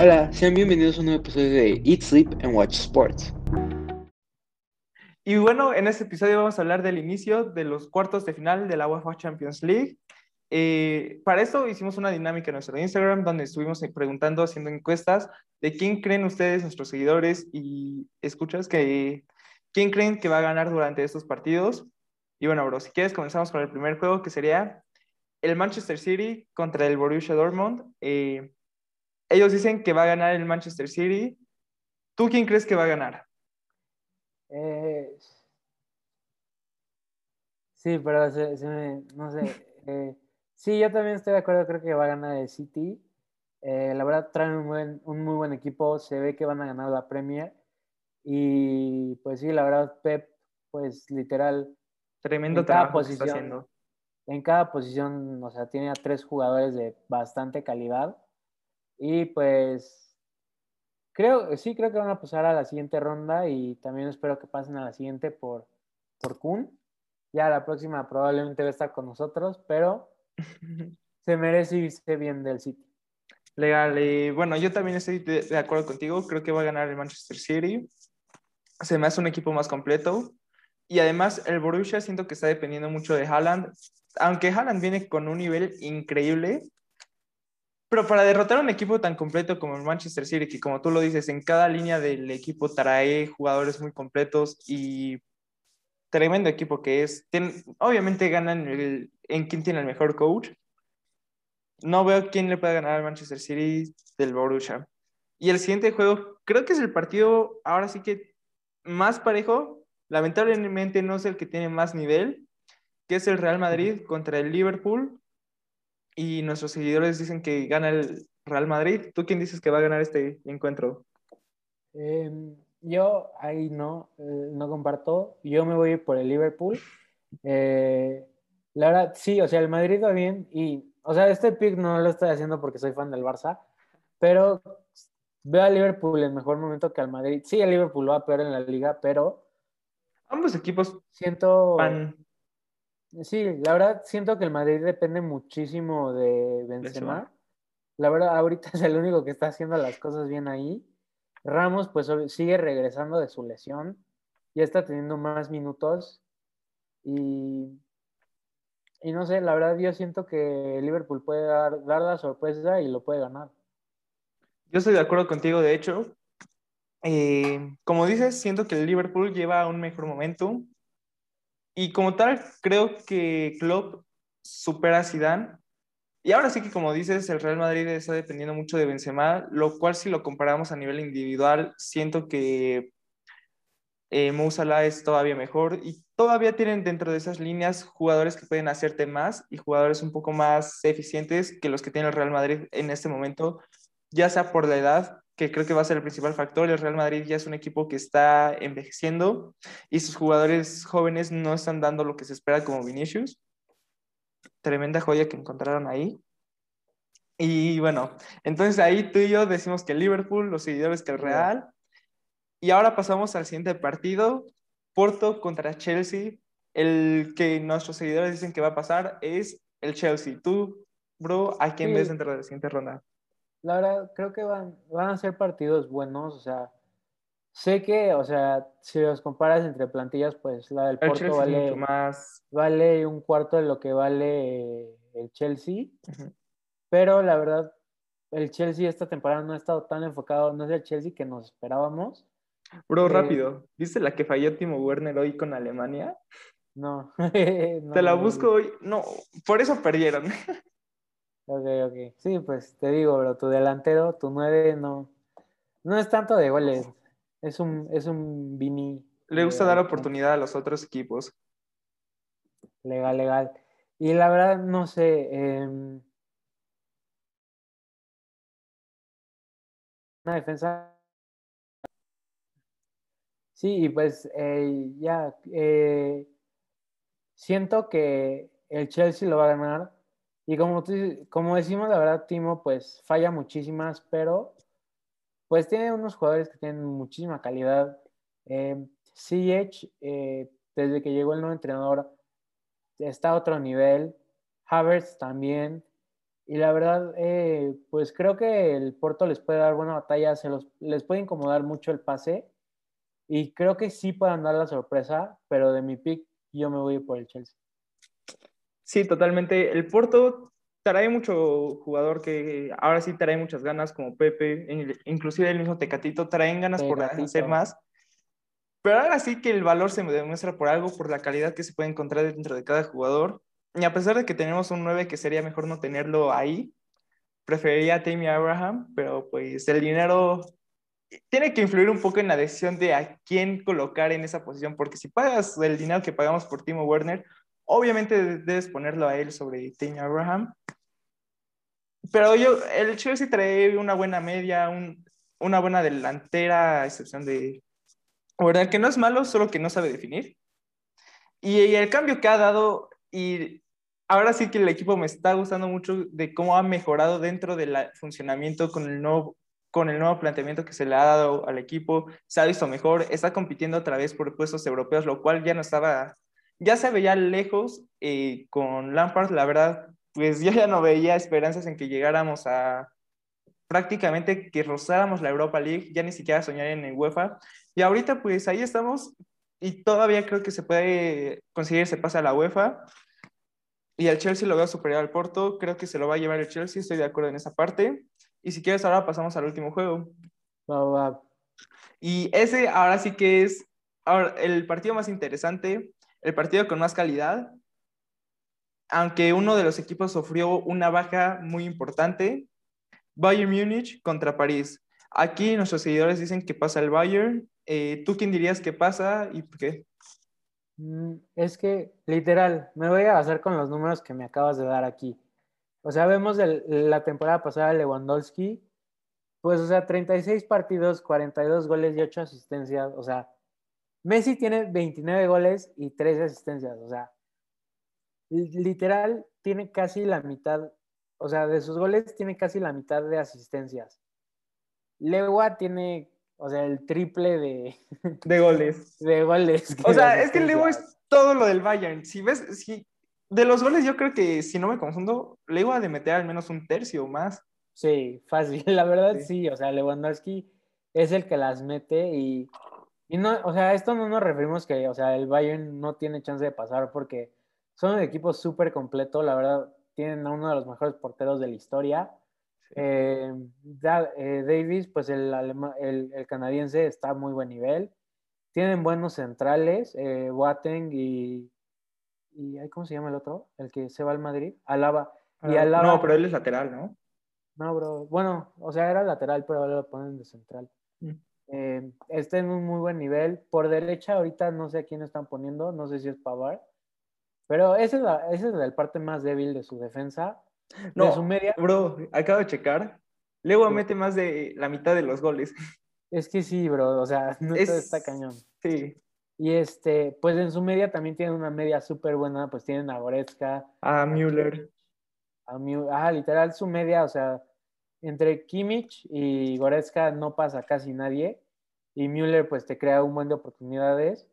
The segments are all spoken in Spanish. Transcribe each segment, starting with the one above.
Hola, sean bienvenidos a un nuevo episodio de Eat, Sleep and Watch Sports. Y bueno, en este episodio vamos a hablar del inicio de los cuartos de final de la UEFA Champions League. Eh, para eso hicimos una dinámica en nuestro Instagram donde estuvimos preguntando, haciendo encuestas de quién creen ustedes, nuestros seguidores y escuchas, que quién creen que va a ganar durante estos partidos. Y bueno, bro, si quieres comenzamos con el primer juego que sería el Manchester City contra el Borussia Dortmund. Eh, ellos dicen que va a ganar el Manchester City. ¿Tú quién crees que va a ganar? Eh, sí, pero no sé. Eh, sí, yo también estoy de acuerdo, creo que va a ganar el City. Eh, la verdad, traen un, un, muy buen equipo, se ve que van a ganar la Premier. Y pues sí, la verdad, Pep, pues literal. Tremendo trabajo posición, está haciendo. En cada posición, o sea, tiene a tres jugadores de bastante calidad. Y pues creo, sí creo que van a pasar a la siguiente ronda y también espero que pasen a la siguiente por, por Kun. Ya la próxima probablemente va a estar con nosotros, pero se merece irse bien del City. Legal, y bueno, yo también estoy de, acuerdo contigo, creo que va a ganar el Manchester City. Se me hace un equipo más completo. Y además el Borussia siento que está dependiendo mucho de Haaland. Aunque Haaland viene con un nivel increíble, pero para derrotar a un equipo tan completo como el Manchester City, que como tú lo dices, en cada línea del equipo trae jugadores muy completos y tremendo equipo que es, obviamente ganan en quién tiene el mejor coach. No veo quién le pueda ganar al Manchester City del Borussia. Y el siguiente juego, creo que es el partido ahora sí que más parejo. Lamentablemente no es el que tiene más nivel, que es el Real Madrid contra el Liverpool y nuestros seguidores dicen que gana el Real Madrid. ¿Tú quién dices que va a ganar este encuentro? Em, yo ahí no, eh, no comparto. Yo me voy por el Liverpool. Eh, la verdad, sí, o sea, el Madrid va bien y, o sea, este pick no lo estoy haciendo porque soy fan del Barça, pero veo al Liverpool en mejor momento que al Madrid. Sí, el Liverpool va peor en la liga, pero... Ambos equipos siento... Sí, la verdad siento que el Madrid depende muchísimo de Benzema. La verdad, ahorita es el único que está haciendo las cosas bien ahí. Ramos, pues sigue regresando de su lesión. Ya está teniendo más minutos. Y, y no sé, la verdad yo siento que Liverpool puede dar, dar la sorpresa y lo puede ganar. Yo estoy de acuerdo contigo, de hecho. Eh, como dices, siento que el Liverpool lleva un mejor momento. Y como tal, creo que Klopp supera a Zidane. Y ahora sí que como dices, el Real Madrid está dependiendo mucho de Benzema, lo cual si lo comparamos a nivel individual, siento que eh, es todavía mejor y todavía tienen dentro de esas líneas jugadores que pueden hacerte más y jugadores un poco más eficientes que los que tiene el Real Madrid en este momento, ya sea por la edad que creo que va a ser el principal factor. El Real Madrid ya es un equipo que está envejeciendo y sus jugadores jóvenes no están dando lo que se espera como Vinicius. Tremenda joya que encontraron ahí. Y bueno, entonces ahí tú y yo decimos que el Liverpool, los seguidores que el Real. Y ahora pasamos al siguiente partido, Porto contra Chelsea. El que nuestros seguidores dicen que va a pasar es el Chelsea. Tú, bro, ¿a quién ves dentro de la siguiente ronda? La verdad, creo que van, van a ser partidos buenos, o sea, sé que, o sea, si los comparas entre plantillas, pues la del Porto vale, más... vale un cuarto de lo que vale el Chelsea, pero la verdad, el Chelsea esta temporada no ha estado tan enfocado, no es el Chelsea que nos esperábamos. Bro, eh, rápido, ¿viste la que falló Timo Werner hoy con Alemania? No. Te la busco hoy. No, por eso perdieron. Ok, ok. Sí, pues te digo, bro, tu delantero, tu nueve, no, no es tanto de goles. Es un, es un Vini. Le gusta dar oportunidad a los otros equipos. Legal, legal. Y la verdad, no sé. Em, una defensa. Sí, y pues eh, ya. Eh, siento que el Chelsea lo va a ganar y como, como decimos, la verdad, Timo, pues falla muchísimas, pero pues tiene unos jugadores que tienen muchísima calidad. Eh, eh, desde que llegó el nuevo entrenador, está a otro nivel. Havertz también. Y la verdad, eh, pues creo que el Porto les puede dar buena batalla, se los, les puede incomodar mucho el pase. Y creo que sí puedan dar la sorpresa, pero de mi pick yo me voy por el Chelsea. Sí, totalmente. El Porto trae mucho jugador que ahora sí trae muchas ganas, como Pepe, inclusive el mismo Tecatito, traen ganas por hacer más. Pero ahora sí que el valor se demuestra por algo, por la calidad que se puede encontrar dentro de cada jugador. Y a pesar de que tenemos un 9 que sería mejor no tenerlo ahí, preferiría a Tammy Abraham, pero pues el dinero tiene que influir un poco en la decisión de a quién colocar en esa posición, porque si pagas el dinero que pagamos por Timo Werner, obviamente debes ponerlo a él sobre Tammy Abraham. Pero yo, el Chelsea trae una buena media, una buena delantera, a excepción de Werner, que no es malo, solo que no sabe definir. Y el cambio que ha dado, y ahora sí que el equipo me está gustando mucho de cómo ha mejorado dentro del funcionamiento con el nuevo con el nuevo planteamiento que se le ha dado al equipo, se ha visto mejor, está compitiendo otra vez por puestos europeos, lo cual ya no estaba, ya se veía lejos eh, con Lampard, la verdad, pues yo ya no veía esperanzas en que llegáramos a prácticamente que rozáramos la Europa League, ya ni siquiera soñar en el UEFA, y ahorita pues ahí estamos y todavía creo que se puede conseguir ese pase a la UEFA, y el Chelsea lo veo superior al Porto, creo que se lo va a llevar el Chelsea, estoy de acuerdo en esa parte. Y si quieres, ahora pasamos al último juego. Y ese ahora sí que es ahora, el partido más interesante, el partido con más calidad, aunque uno de los equipos sufrió una baja muy importante, Bayern Múnich contra París. Aquí nuestros seguidores dicen que pasa el Bayern. Eh, ¿Tú quién dirías que pasa y por qué? Mm, es que, literal, me voy a hacer con los números que me acabas de dar aquí. O sea, vemos la temporada pasada Lewandowski, pues, o sea, 36 partidos, 42 goles y 8 asistencias. O sea, Messi tiene 29 goles y 13 asistencias. O sea, literal, tiene casi la mitad, o sea, de sus goles tiene casi la mitad de asistencias. Lewa tiene o sea, el triple de, de goles. De goles. O sea, es que Leo es todo lo del Bayern. Si ves, si, de los goles yo creo que, si no me confundo, Leo ha de meter al menos un tercio o más. Sí, fácil. La verdad sí, o sea, Lewandowski es el que las mete y, y no, o sea, esto no nos referimos que, o sea, el Bayern no tiene chance de pasar porque son un equipo súper completo, la verdad, tienen a uno de los mejores porteros de la historia eh, eh, Davis, pues el, el, canadiense está a muy buen nivel. Tienen buenos centrales, eh, y, y. ¿Cómo se llama el otro? El que se va al Madrid. Alaba. y ah, Alaba no, pero él es lateral, ¿no? No, bro. Bueno, o sea, era lateral, pero ahora lo ponen de central. Eh, está en un muy buen nivel. Por derecha, ahorita no sé a quién están poniendo, no sé si es Pavar. Pero esa es, la, esa es la parte más débil de su defensa. No, su media. Bro, acabo de checar. Leo mete más de la mitad de los goles. Es que sí, bro, o sea, no está cañón. Sí. Y este, pues en su media también tienen una media súper buena, pues tienen a Goretzka. A Müller. A ah, literal, su media, o sea, entre Kimmich y Goretzka no pasa casi nadie. Y Müller, pues te crea un buen de oportunidades.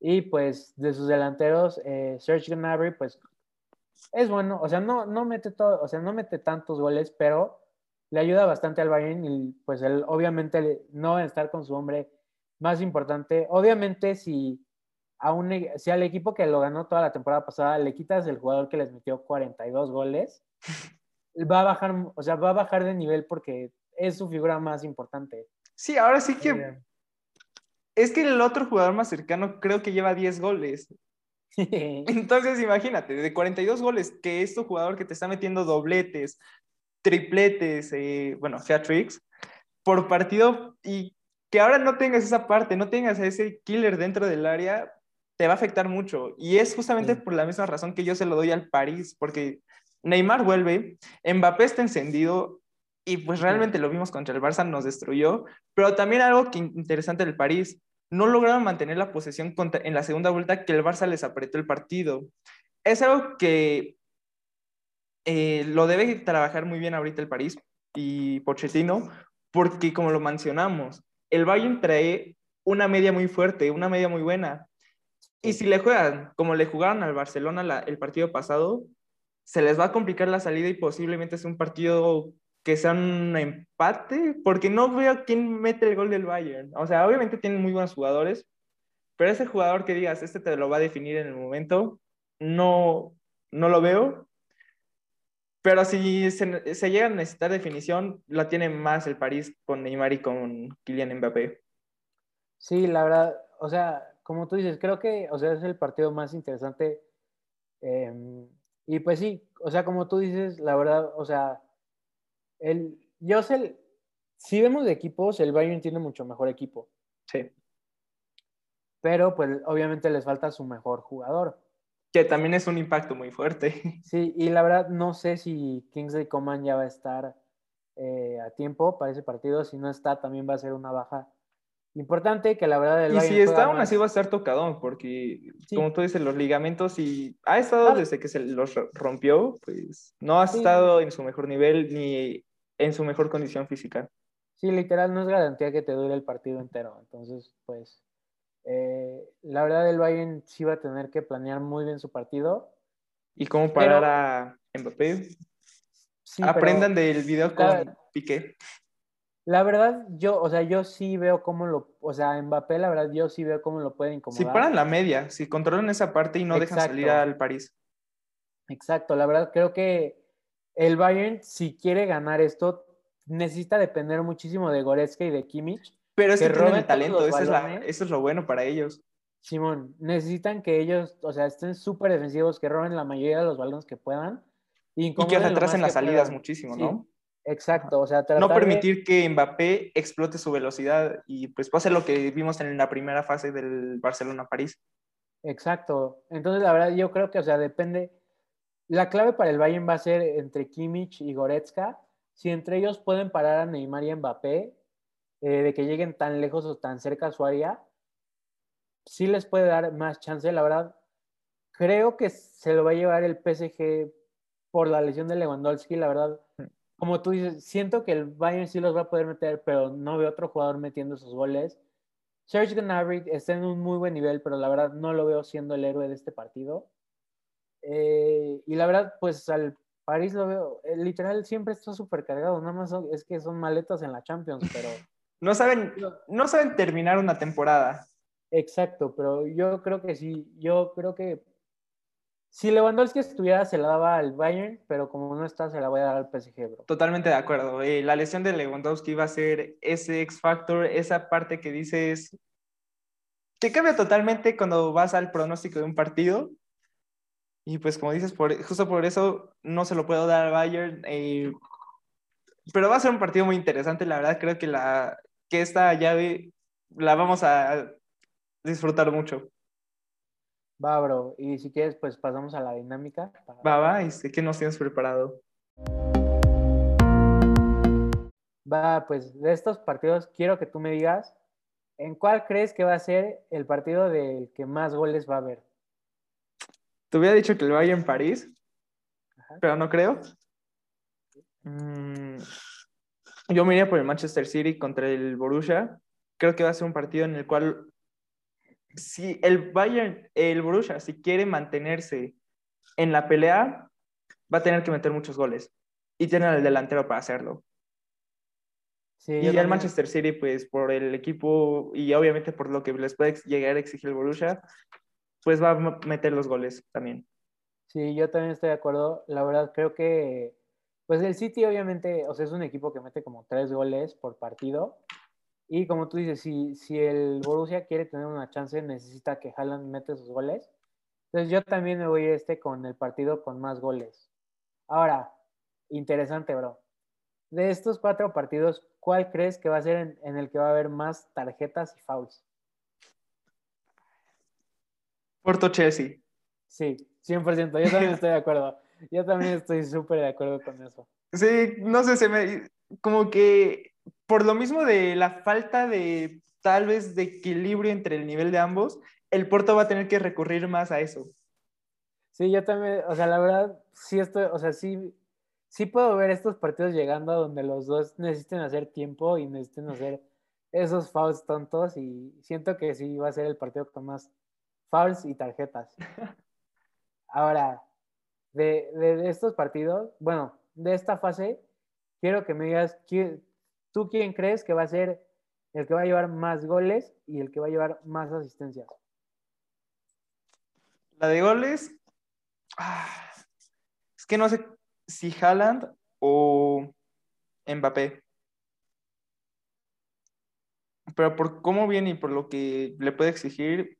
Y pues de sus delanteros, eh, Serge Gnabry, pues es bueno, o sea, no, no mete todo, o sea, no mete tantos goles, pero le ayuda bastante al Bayern y pues él obviamente no va a estar con su hombre más importante. Obviamente si a un, e, si al equipo que lo ganó toda la temporada pasada le quitas el jugador que les metió 42 goles, va a bajar, o sea, va a bajar de nivel porque es su figura más importante. Sí, ahora sí que es que el otro jugador más cercano creo que lleva 10 goles. Entonces, imagínate, de 42 goles, que es tu jugador que te está metiendo dobletes, tripletes, eh, bueno, hat-tricks por partido y que ahora no tengas esa parte, no tengas a ese killer dentro del área, te va a afectar mucho. Y es justamente por la misma razón que yo se lo doy al París, porque Neymar vuelve, Mbappé está encendido y pues realmente lo vimos contra el Barça, nos destruyó, pero también algo que interesante del París, no lograron mantener la posesión en la segunda vuelta que el Barça les apretó el partido. Es algo que eh, lo debe trabajar muy bien ahorita el París y Pochettino, porque como lo mencionamos, el Bayern trae una media muy fuerte, una media muy buena. Y si le juegan como le jugaron al Barcelona el partido pasado, se les va a complicar la salida y posiblemente es un partido que sea un empate, porque no veo quién mete el gol del Bayern. O sea, obviamente tienen muy buenos jugadores, pero ese jugador que digas, este te lo va a definir en el momento, no, no lo veo. Pero si se, se llega a necesitar definición, la tiene más el París con Neymar y con Kylian Mbappé. Sí, la verdad, o sea, como tú dices, creo que, o sea, es el partido más interesante. Em, y pues sí, o sea, como tú dices, la verdad, o sea, el, yo sé, si vemos de equipos, el Bayern tiene mucho mejor equipo. Sí. Pero pues obviamente les falta su mejor jugador. Que también es un impacto muy fuerte. Sí, y la verdad no sé si Kingsley Coman ya va a estar eh, a tiempo para ese partido. Si no está, también va a ser una baja importante que la verdad el y si está aún así va a estar tocado porque como tú dices los ligamentos y ha estado desde que se los rompió pues no ha estado en su mejor nivel ni en su mejor condición física. Sí literal no es garantía que te dure el partido entero. Entonces pues eh, la verdad el Bayern sí va a tener que planear muy bien su partido. Y cómo parar a Mbappé. Aprendan del video con Piqué. La verdad, yo, o sea, yo sí veo cómo lo, o sea, Mbappé, la verdad, yo sí veo cómo lo pueden incomodar. Si paran la media, si controlan esa parte y no dejan salir al París. Exacto, la verdad, creo que el Bayern, si quiere ganar esto, necesita depender muchísimo de Goretzka y de Kimmich. Pero es que, tienen el talento, eso es, eso es lo bueno para ellos. Simón, necesitan que ellos, o sea, estén súper defensivos, que roben la mayoría de los balones que puedan. Y, que se atrasen las salidas muchísimo, ¿no? Exacto, o sea, no permitir que Mbappé explote su velocidad y pues pase lo que vimos en la primera fase del Barcelona-París. Exacto, entonces la verdad yo creo que, o sea, depende, la clave para el Bayern va a ser entre Kimmich y Goretzka, si entre ellos pueden parar a Neymar y Mbappé, eh, de que lleguen tan lejos o tan cerca a su área, sí les puede dar más chance, la verdad. Creo que se lo va a llevar el PSG por la lesión de Lewandowski, la verdad como tú dices, siento que el Bayern sí los va a poder meter, pero no veo otro jugador metiendo esos goles. Serge Gnabry está en un muy buen nivel, pero la verdad no lo veo siendo el héroe de este partido. Eh, y la verdad, pues al París lo veo, eh, literal siempre está súper cargado, nada más es que son maletas en la Champions, pero... no, saben, no saben terminar una temporada. Exacto, pero yo creo que sí, yo creo que si Lewandowski estuviera, se la daba al Bayern, pero como no está, se la voy a dar al PSG, bro. Totalmente de acuerdo. Eh, la lesión de Lewandowski va a ser ese X Factor, esa parte que dices. que cambia totalmente cuando vas al pronóstico de un partido. Y pues, como dices, por, justo por eso no se lo puedo dar al Bayern. Eh, pero va a ser un partido muy interesante. La verdad, creo que, la, que esta llave la vamos a disfrutar mucho. Va, bro. Y si quieres, pues pasamos a la dinámica. Va, va. ¿Y qué nos tienes preparado? Va, pues de estos partidos quiero que tú me digas en cuál crees que va a ser el partido del que más goles va a haber. Te hubiera dicho que lo vaya en París, pero no creo. Mm, yo me iría por el Manchester City contra el Borussia. Creo que va a ser un partido en el cual si el Bayern, el Borussia, si quiere mantenerse en la pelea, va a tener que meter muchos goles y tiene el delantero para hacerlo. y el Manchester City, pues por el equipo y obviamente por lo que les puede llegar a exigir el Borussia, pues va a meter los goles también. Sí, yo también estoy de acuerdo. La verdad, creo que, pues el City obviamente, o sea, es un equipo que mete como tres goles por partido. Y como tú dices, si, si el Borussia quiere tener una chance, necesita que Haaland mete sus goles. Entonces yo también me voy a este con el partido con más goles. Ahora, interesante, bro. De estos cuatro partidos, ¿cuál crees que va a ser en, el que va a haber más tarjetas y fouls? Porto Chelsea. Sí, 100%. Yo también estoy de acuerdo. Yo también estoy súper de acuerdo con eso. Sí, no sé, se me. Como que por lo mismo de la falta de tal vez de equilibrio entre el nivel de ambos, el Porto va a tener que recurrir más a eso. Sí, yo también, o sea, la verdad, sí estoy, o sea, sí, sí puedo ver estos partidos llegando a donde los dos necesiten hacer tiempo y necesiten hacer esos fouls tontos y siento que sí va a ser el partido con más fouls y tarjetas. Ahora, de, de estos partidos, bueno, de esta fase, quiero que me digas, ¿tú quién crees que va a ser el que va a llevar más goles y el que va a llevar más asistencias? La de goles, ah, es que no sé si Haaland o Mbappé. Pero por cómo viene y por lo que le puede exigir,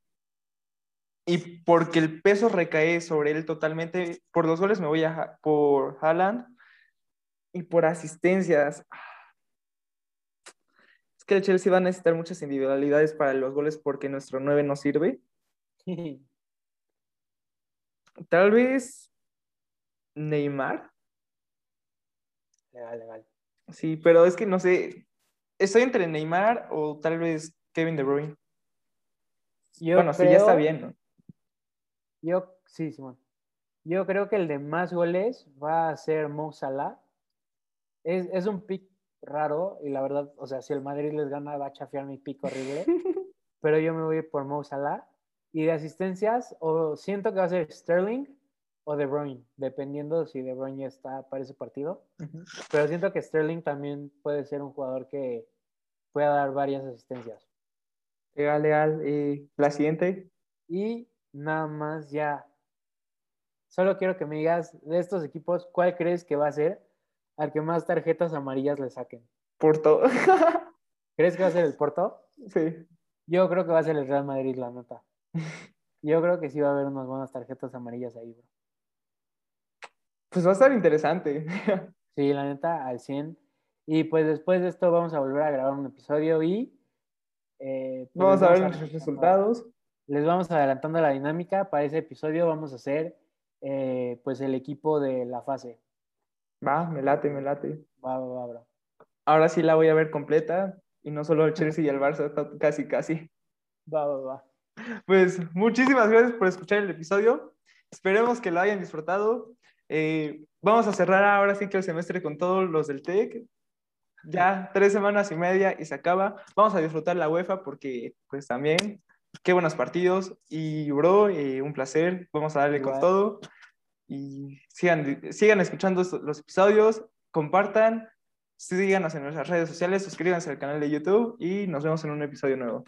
y porque el peso recae sobre él totalmente, por los goles me voy a por Haaland y por asistencias. Es que el Chelsea va a necesitar muchas individualidades para los goles porque nuestro 9 no sirve. Tal vez Neymar. Legal, legal. Sí, pero es que no sé. Estoy entre Neymar o tal vez Kevin De Bruyne. bueno, sí, ya está bien, ¿no? Yo, sí, Simón. Yo creo que el de más goles va a ser Mo Salah. Es, es un pick raro y la verdad, o sea, si el Madrid les gana va a chafiar mi pick horrible. pero yo me voy por Mo Salah. Y de asistencias, o siento que va a ser Sterling o De Bruyne, dependiendo si De Bruyne está para ese partido. Pero siento que Sterling también puede ser un jugador que pueda dar varias asistencias. Legal, legal. ¿Y la siguiente? Y nada más ya. Solo quiero que me digas de estos equipos, ¿cuál crees que va a ser al que más tarjetas amarillas le saquen? Porto. ¿Crees que va a ser el Porto? Sí. Yo creo que va a ser el Real Madrid, la nota. Yo creo que sí va a haber unas buenas tarjetas amarillas ahí, bro. Pues va a estar interesante. Sí, la neta, al 100. Y pues después de esto vamos a volver a grabar un episodio y... Eh, pues vamos a ver nuestros resultados les vamos adelantando la dinámica. Para ese episodio vamos a hacer eh, pues el equipo de la fase. Va, me late, me late. Va, va, va, bro. Ahora sí la voy a ver completa y no solo el Chelsea y el Barça, casi, casi. Va, va, va. Pues muchísimas gracias por escuchar el episodio. Esperemos que lo hayan disfrutado. Eh, vamos a cerrar ahora sí que el semestre con todos los del TEC. Ya tres semanas y media y se acaba. Vamos a disfrutar la UEFA porque pues también qué buenos partidos. Y, bro, eh, un placer. Vamos a darle con todo. Y sigan, sigan escuchando los episodios, compartan, síganos en nuestras redes sociales, suscríbanse al canal de YouTube y nos vemos en un episodio nuevo.